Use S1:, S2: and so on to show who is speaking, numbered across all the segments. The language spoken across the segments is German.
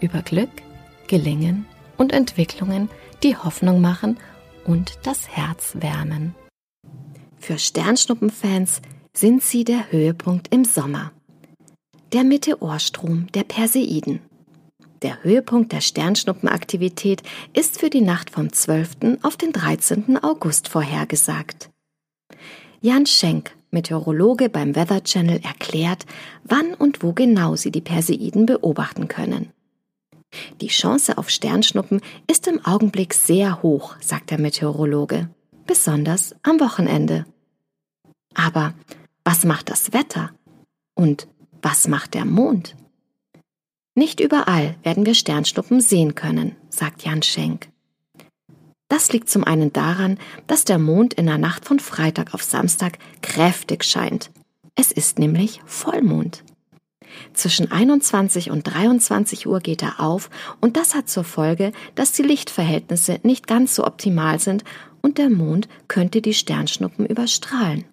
S1: über Glück, Gelingen und Entwicklungen, die Hoffnung machen und das Herz wärmen. Für Sternschnuppenfans sind sie der Höhepunkt im Sommer. Der Meteorstrom der Perseiden. Der Höhepunkt der Sternschnuppenaktivität ist für die Nacht vom 12. auf den 13. August vorhergesagt. Jan Schenk, Meteorologe beim Weather Channel, erklärt, wann und wo genau Sie die Perseiden beobachten können. Die Chance auf Sternschnuppen ist im Augenblick sehr hoch, sagt der Meteorologe, besonders am Wochenende. Aber was macht das Wetter? Und was macht der Mond? Nicht überall werden wir Sternschnuppen sehen können, sagt Jan Schenk. Das liegt zum einen daran, dass der Mond in der Nacht von Freitag auf Samstag kräftig scheint. Es ist nämlich Vollmond. Zwischen 21 und 23 Uhr geht er auf und das hat zur Folge, dass die Lichtverhältnisse nicht ganz so optimal sind und der Mond könnte die Sternschnuppen überstrahlen.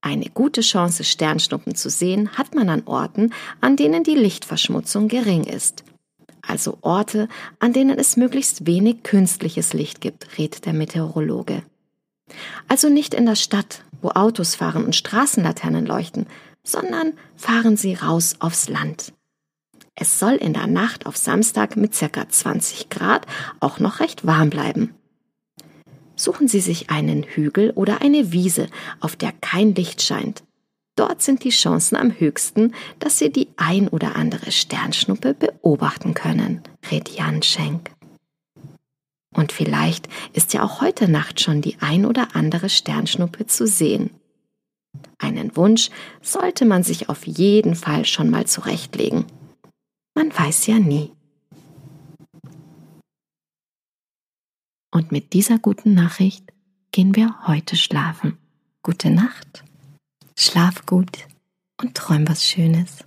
S1: Eine gute Chance, Sternschnuppen zu sehen, hat man an Orten, an denen die Lichtverschmutzung gering ist. Also Orte, an denen es möglichst wenig künstliches Licht gibt, rät der Meteorologe. Also nicht in der Stadt, wo Autos fahren und Straßenlaternen leuchten, sondern fahren Sie raus aufs Land. Es soll in der Nacht auf Samstag mit circa 20 Grad auch noch recht warm bleiben. Suchen Sie sich einen Hügel oder eine Wiese, auf der kein Licht scheint. Dort sind die Chancen am höchsten, dass Sie die ein oder andere Sternschnuppe beobachten können, rät Jan Schenk. Und vielleicht ist ja auch heute Nacht schon die ein oder andere Sternschnuppe zu sehen. Einen Wunsch sollte man sich auf jeden Fall schon mal zurechtlegen. Man weiß ja nie. Und mit dieser guten Nachricht gehen wir heute schlafen. Gute Nacht, schlaf gut und träum was Schönes.